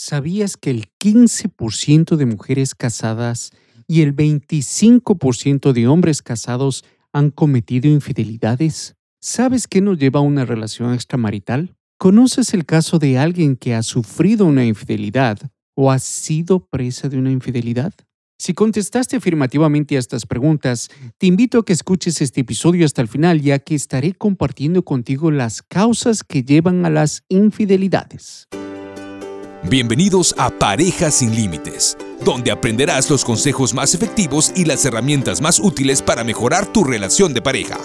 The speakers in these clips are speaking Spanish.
¿Sabías que el 15% de mujeres casadas y el 25% de hombres casados han cometido infidelidades? ¿Sabes qué nos lleva a una relación extramarital? ¿Conoces el caso de alguien que ha sufrido una infidelidad o ha sido presa de una infidelidad? Si contestaste afirmativamente a estas preguntas, te invito a que escuches este episodio hasta el final ya que estaré compartiendo contigo las causas que llevan a las infidelidades. Bienvenidos a Parejas sin Límites, donde aprenderás los consejos más efectivos y las herramientas más útiles para mejorar tu relación de pareja.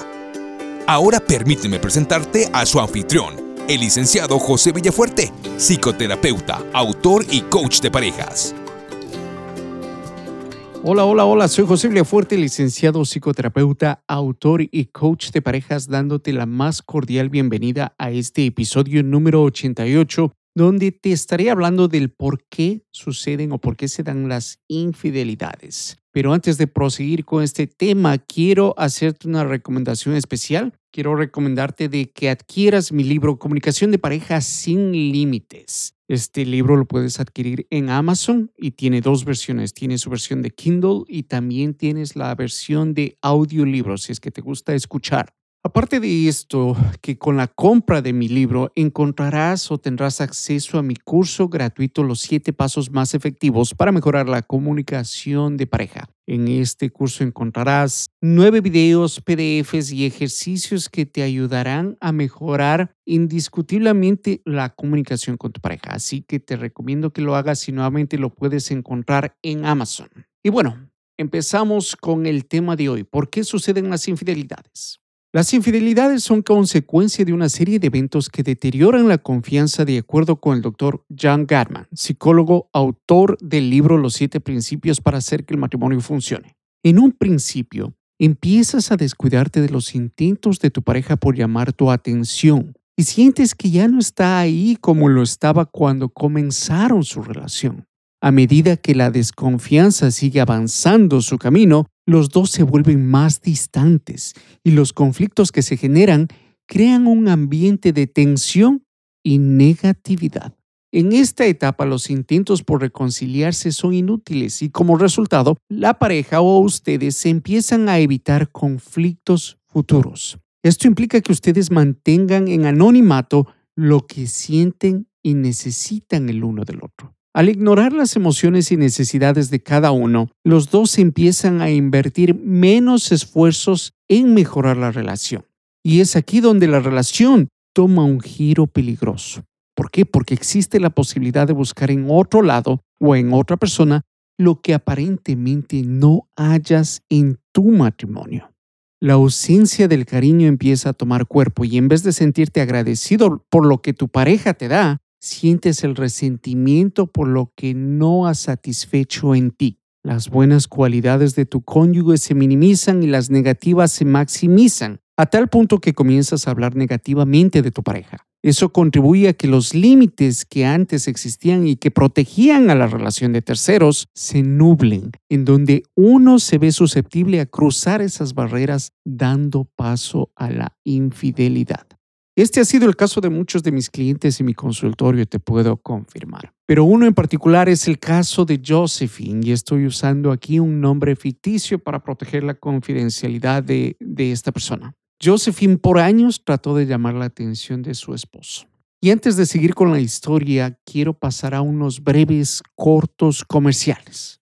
Ahora permíteme presentarte a su anfitrión, el licenciado José Villafuerte, psicoterapeuta, autor y coach de parejas. Hola, hola, hola, soy José Villafuerte, licenciado psicoterapeuta, autor y coach de parejas, dándote la más cordial bienvenida a este episodio número 88 donde te estaré hablando del por qué suceden o por qué se dan las infidelidades. Pero antes de proseguir con este tema, quiero hacerte una recomendación especial. Quiero recomendarte de que adquieras mi libro Comunicación de pareja sin límites. Este libro lo puedes adquirir en Amazon y tiene dos versiones. Tiene su versión de Kindle y también tienes la versión de audiolibro si es que te gusta escuchar. Aparte de esto, que con la compra de mi libro encontrarás o tendrás acceso a mi curso gratuito Los siete pasos más efectivos para mejorar la comunicación de pareja. En este curso encontrarás nueve videos, PDFs y ejercicios que te ayudarán a mejorar indiscutiblemente la comunicación con tu pareja. Así que te recomiendo que lo hagas y nuevamente lo puedes encontrar en Amazon. Y bueno, empezamos con el tema de hoy. ¿Por qué suceden las infidelidades? Las infidelidades son consecuencia de una serie de eventos que deterioran la confianza de acuerdo con el doctor John Gatman, psicólogo, autor del libro Los siete principios para hacer que el matrimonio funcione. En un principio, empiezas a descuidarte de los intentos de tu pareja por llamar tu atención y sientes que ya no está ahí como lo estaba cuando comenzaron su relación. A medida que la desconfianza sigue avanzando su camino, los dos se vuelven más distantes y los conflictos que se generan crean un ambiente de tensión y negatividad. En esta etapa los intentos por reconciliarse son inútiles y como resultado la pareja o ustedes se empiezan a evitar conflictos futuros. Esto implica que ustedes mantengan en anonimato lo que sienten y necesitan el uno del otro. Al ignorar las emociones y necesidades de cada uno, los dos empiezan a invertir menos esfuerzos en mejorar la relación. Y es aquí donde la relación toma un giro peligroso. ¿Por qué? Porque existe la posibilidad de buscar en otro lado o en otra persona lo que aparentemente no hayas en tu matrimonio. La ausencia del cariño empieza a tomar cuerpo y en vez de sentirte agradecido por lo que tu pareja te da, sientes el resentimiento por lo que no has satisfecho en ti. Las buenas cualidades de tu cónyuge se minimizan y las negativas se maximizan, a tal punto que comienzas a hablar negativamente de tu pareja. Eso contribuye a que los límites que antes existían y que protegían a la relación de terceros se nublen, en donde uno se ve susceptible a cruzar esas barreras dando paso a la infidelidad. Este ha sido el caso de muchos de mis clientes en mi consultorio, te puedo confirmar. Pero uno en particular es el caso de Josephine y estoy usando aquí un nombre ficticio para proteger la confidencialidad de, de esta persona. Josephine por años trató de llamar la atención de su esposo. Y antes de seguir con la historia, quiero pasar a unos breves, cortos comerciales.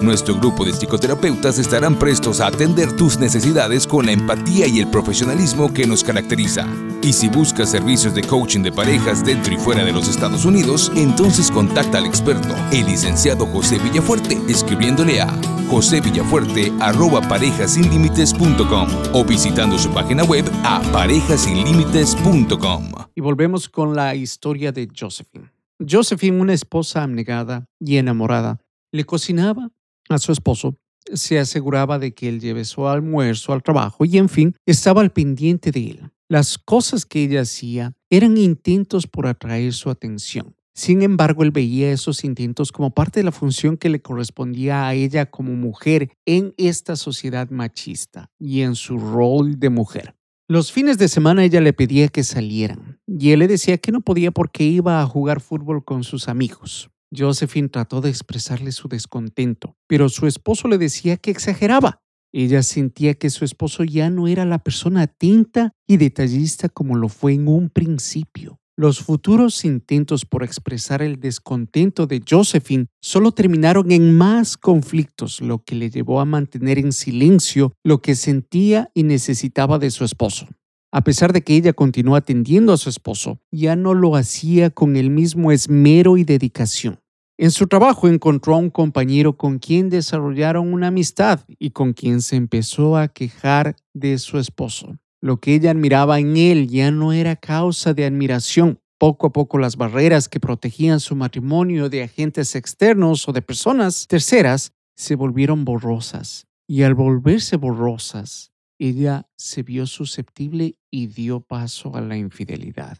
Nuestro grupo de psicoterapeutas estarán prestos a atender tus necesidades con la empatía y el profesionalismo que nos caracteriza. Y si buscas servicios de coaching de parejas dentro y fuera de los Estados Unidos, entonces contacta al experto, el licenciado José Villafuerte, escribiéndole a josevillafuerte@parejasinlimites.com o visitando su página web a parejasinlimites.com. Y volvemos con la historia de Josephine. Josephine, una esposa abnegada y enamorada, le cocinaba a su esposo, se aseguraba de que él lleve su almuerzo al trabajo y en fin, estaba al pendiente de él. Las cosas que ella hacía eran intentos por atraer su atención. Sin embargo, él veía esos intentos como parte de la función que le correspondía a ella como mujer en esta sociedad machista y en su rol de mujer. Los fines de semana ella le pedía que salieran y él le decía que no podía porque iba a jugar fútbol con sus amigos. Josephine trató de expresarle su descontento, pero su esposo le decía que exageraba. Ella sentía que su esposo ya no era la persona atenta y detallista como lo fue en un principio. Los futuros intentos por expresar el descontento de Josephine solo terminaron en más conflictos, lo que le llevó a mantener en silencio lo que sentía y necesitaba de su esposo. A pesar de que ella continuó atendiendo a su esposo, ya no lo hacía con el mismo esmero y dedicación. En su trabajo encontró a un compañero con quien desarrollaron una amistad y con quien se empezó a quejar de su esposo. Lo que ella admiraba en él ya no era causa de admiración. Poco a poco las barreras que protegían su matrimonio de agentes externos o de personas terceras se volvieron borrosas. Y al volverse borrosas, ella se vio susceptible y dio paso a la infidelidad.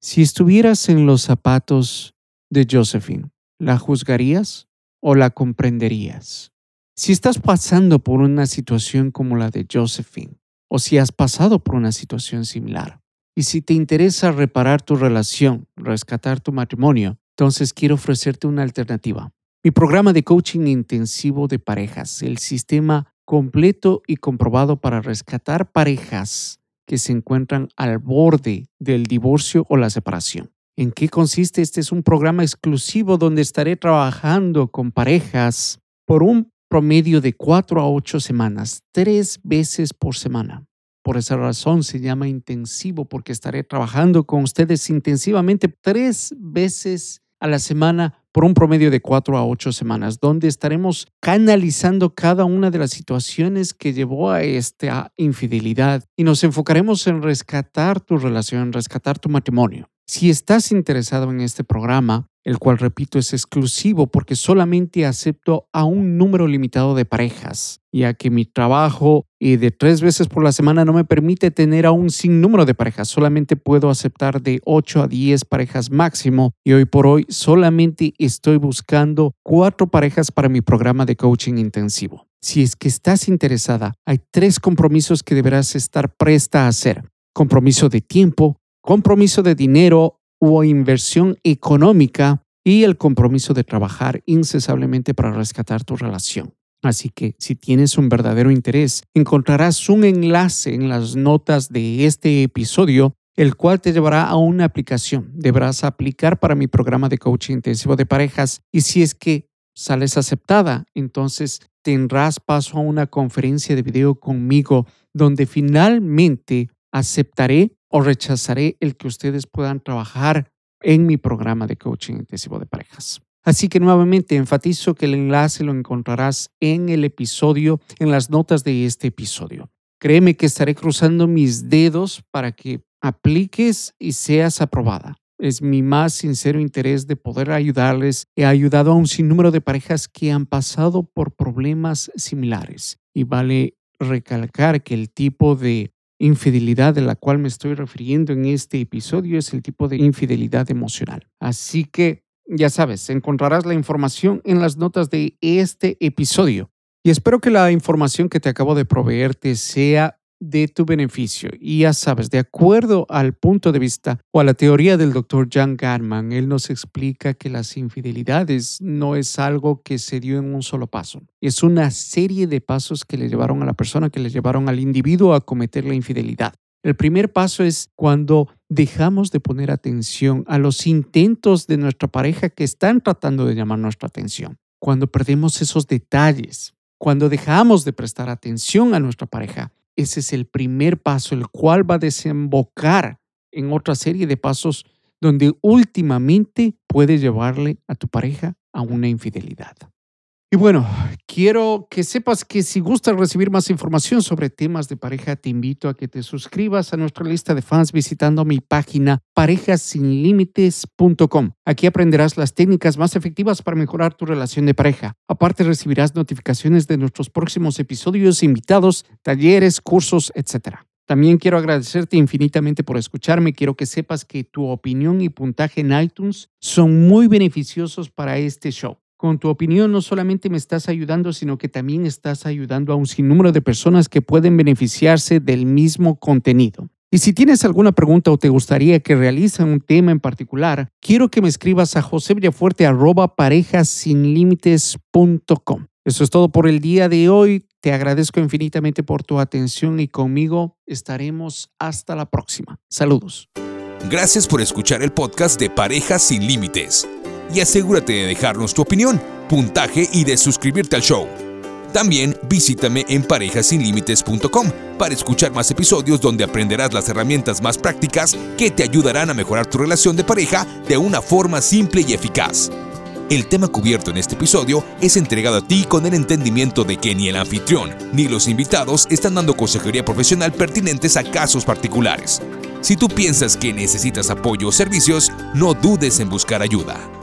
Si estuvieras en los zapatos de Josephine, ¿la juzgarías o la comprenderías? Si estás pasando por una situación como la de Josephine, o si has pasado por una situación similar. Y si te interesa reparar tu relación, rescatar tu matrimonio, entonces quiero ofrecerte una alternativa. Mi programa de coaching intensivo de parejas, el sistema completo y comprobado para rescatar parejas que se encuentran al borde del divorcio o la separación. ¿En qué consiste? Este es un programa exclusivo donde estaré trabajando con parejas por un promedio de cuatro a ocho semanas, tres veces por semana. Por esa razón se llama intensivo porque estaré trabajando con ustedes intensivamente tres veces a la semana por un promedio de cuatro a ocho semanas, donde estaremos canalizando cada una de las situaciones que llevó a esta infidelidad y nos enfocaremos en rescatar tu relación, rescatar tu matrimonio. Si estás interesado en este programa, el cual repito es exclusivo porque solamente acepto a un número limitado de parejas, ya que mi trabajo y de tres veces por la semana no me permite tener a un sinnúmero de parejas, solamente puedo aceptar de 8 a 10 parejas máximo y hoy por hoy solamente estoy buscando cuatro parejas para mi programa de coaching intensivo. Si es que estás interesada, hay tres compromisos que deberás estar presta a hacer. Compromiso de tiempo, compromiso de dinero o inversión económica y el compromiso de trabajar incesablemente para rescatar tu relación. Así que si tienes un verdadero interés, encontrarás un enlace en las notas de este episodio, el cual te llevará a una aplicación. Deberás aplicar para mi programa de coaching intensivo de parejas y si es que sales aceptada, entonces tendrás paso a una conferencia de video conmigo donde finalmente aceptaré o rechazaré el que ustedes puedan trabajar en mi programa de coaching intensivo de parejas. Así que nuevamente enfatizo que el enlace lo encontrarás en el episodio, en las notas de este episodio. Créeme que estaré cruzando mis dedos para que apliques y seas aprobada. Es mi más sincero interés de poder ayudarles. He ayudado a un sinnúmero de parejas que han pasado por problemas similares. Y vale recalcar que el tipo de infidelidad de la cual me estoy refiriendo en este episodio es el tipo de infidelidad emocional. Así que, ya sabes, encontrarás la información en las notas de este episodio. Y espero que la información que te acabo de proveerte sea de tu beneficio. Y ya sabes, de acuerdo al punto de vista o a la teoría del doctor John Garman, él nos explica que las infidelidades no es algo que se dio en un solo paso. Es una serie de pasos que le llevaron a la persona, que le llevaron al individuo a cometer la infidelidad. El primer paso es cuando dejamos de poner atención a los intentos de nuestra pareja que están tratando de llamar nuestra atención. Cuando perdemos esos detalles, cuando dejamos de prestar atención a nuestra pareja, ese es el primer paso, el cual va a desembocar en otra serie de pasos donde últimamente puede llevarle a tu pareja a una infidelidad. Y bueno, quiero que sepas que si gustas recibir más información sobre temas de pareja, te invito a que te suscribas a nuestra lista de fans visitando mi página parejasinlímites.com. Aquí aprenderás las técnicas más efectivas para mejorar tu relación de pareja. Aparte recibirás notificaciones de nuestros próximos episodios, invitados, talleres, cursos, etc. También quiero agradecerte infinitamente por escucharme. Quiero que sepas que tu opinión y puntaje en iTunes son muy beneficiosos para este show. Con tu opinión no solamente me estás ayudando, sino que también estás ayudando a un sinnúmero de personas que pueden beneficiarse del mismo contenido. Y si tienes alguna pregunta o te gustaría que realice un tema en particular, quiero que me escribas a josevillafuerte.parejasinlimites.com. Eso es todo por el día de hoy. Te agradezco infinitamente por tu atención y conmigo estaremos hasta la próxima. Saludos. Gracias por escuchar el podcast de Parejas sin Límites y asegúrate de dejarnos tu opinión, puntaje y de suscribirte al show. También visítame en parejasinlimites.com para escuchar más episodios donde aprenderás las herramientas más prácticas que te ayudarán a mejorar tu relación de pareja de una forma simple y eficaz. El tema cubierto en este episodio es entregado a ti con el entendimiento de que ni el anfitrión ni los invitados están dando consejería profesional pertinentes a casos particulares. Si tú piensas que necesitas apoyo o servicios, no dudes en buscar ayuda.